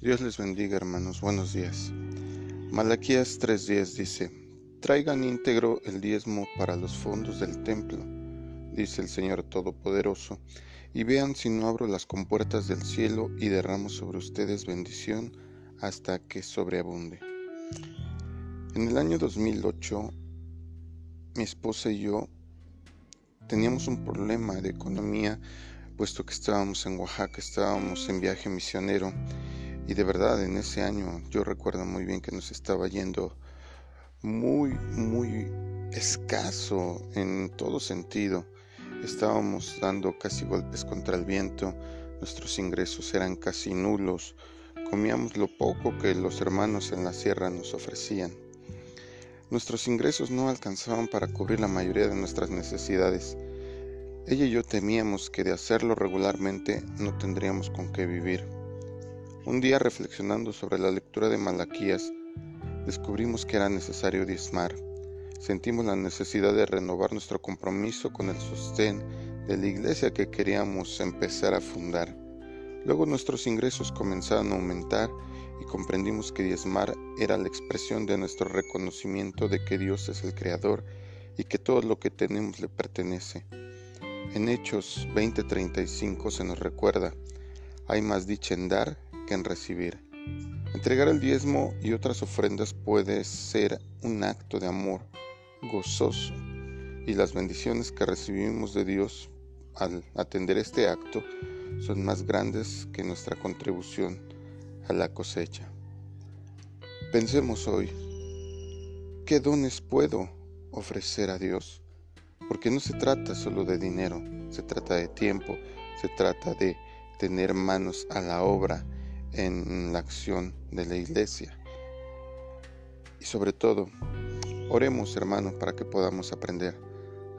Dios les bendiga hermanos, buenos días. Malaquías 3.10 dice, Traigan íntegro el diezmo para los fondos del templo, dice el Señor Todopoderoso, y vean si no abro las compuertas del cielo y derramo sobre ustedes bendición hasta que sobreabunde. En el año 2008, mi esposa y yo teníamos un problema de economía, puesto que estábamos en Oaxaca, estábamos en viaje misionero y de verdad en ese año yo recuerdo muy bien que nos estaba yendo muy, muy escaso en todo sentido. Estábamos dando casi golpes contra el viento, nuestros ingresos eran casi nulos, comíamos lo poco que los hermanos en la sierra nos ofrecían. Nuestros ingresos no alcanzaban para cubrir la mayoría de nuestras necesidades. Ella y yo temíamos que de hacerlo regularmente no tendríamos con qué vivir. Un día reflexionando sobre la lectura de Malaquías, descubrimos que era necesario diezmar. Sentimos la necesidad de renovar nuestro compromiso con el sostén de la iglesia que queríamos empezar a fundar. Luego nuestros ingresos comenzaron a aumentar y comprendimos que diezmar era la expresión de nuestro reconocimiento de que Dios es el Creador y que todo lo que tenemos le pertenece. En Hechos 20:35 se nos recuerda, hay más dicha en dar en recibir. Entregar el diezmo y otras ofrendas puede ser un acto de amor gozoso y las bendiciones que recibimos de Dios al atender este acto son más grandes que nuestra contribución a la cosecha. Pensemos hoy, ¿qué dones puedo ofrecer a Dios? Porque no se trata solo de dinero, se trata de tiempo, se trata de tener manos a la obra en la acción de la iglesia. Y sobre todo, oremos hermanos para que podamos aprender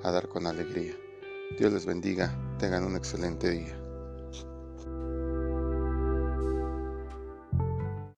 a dar con alegría. Dios les bendiga, tengan un excelente día.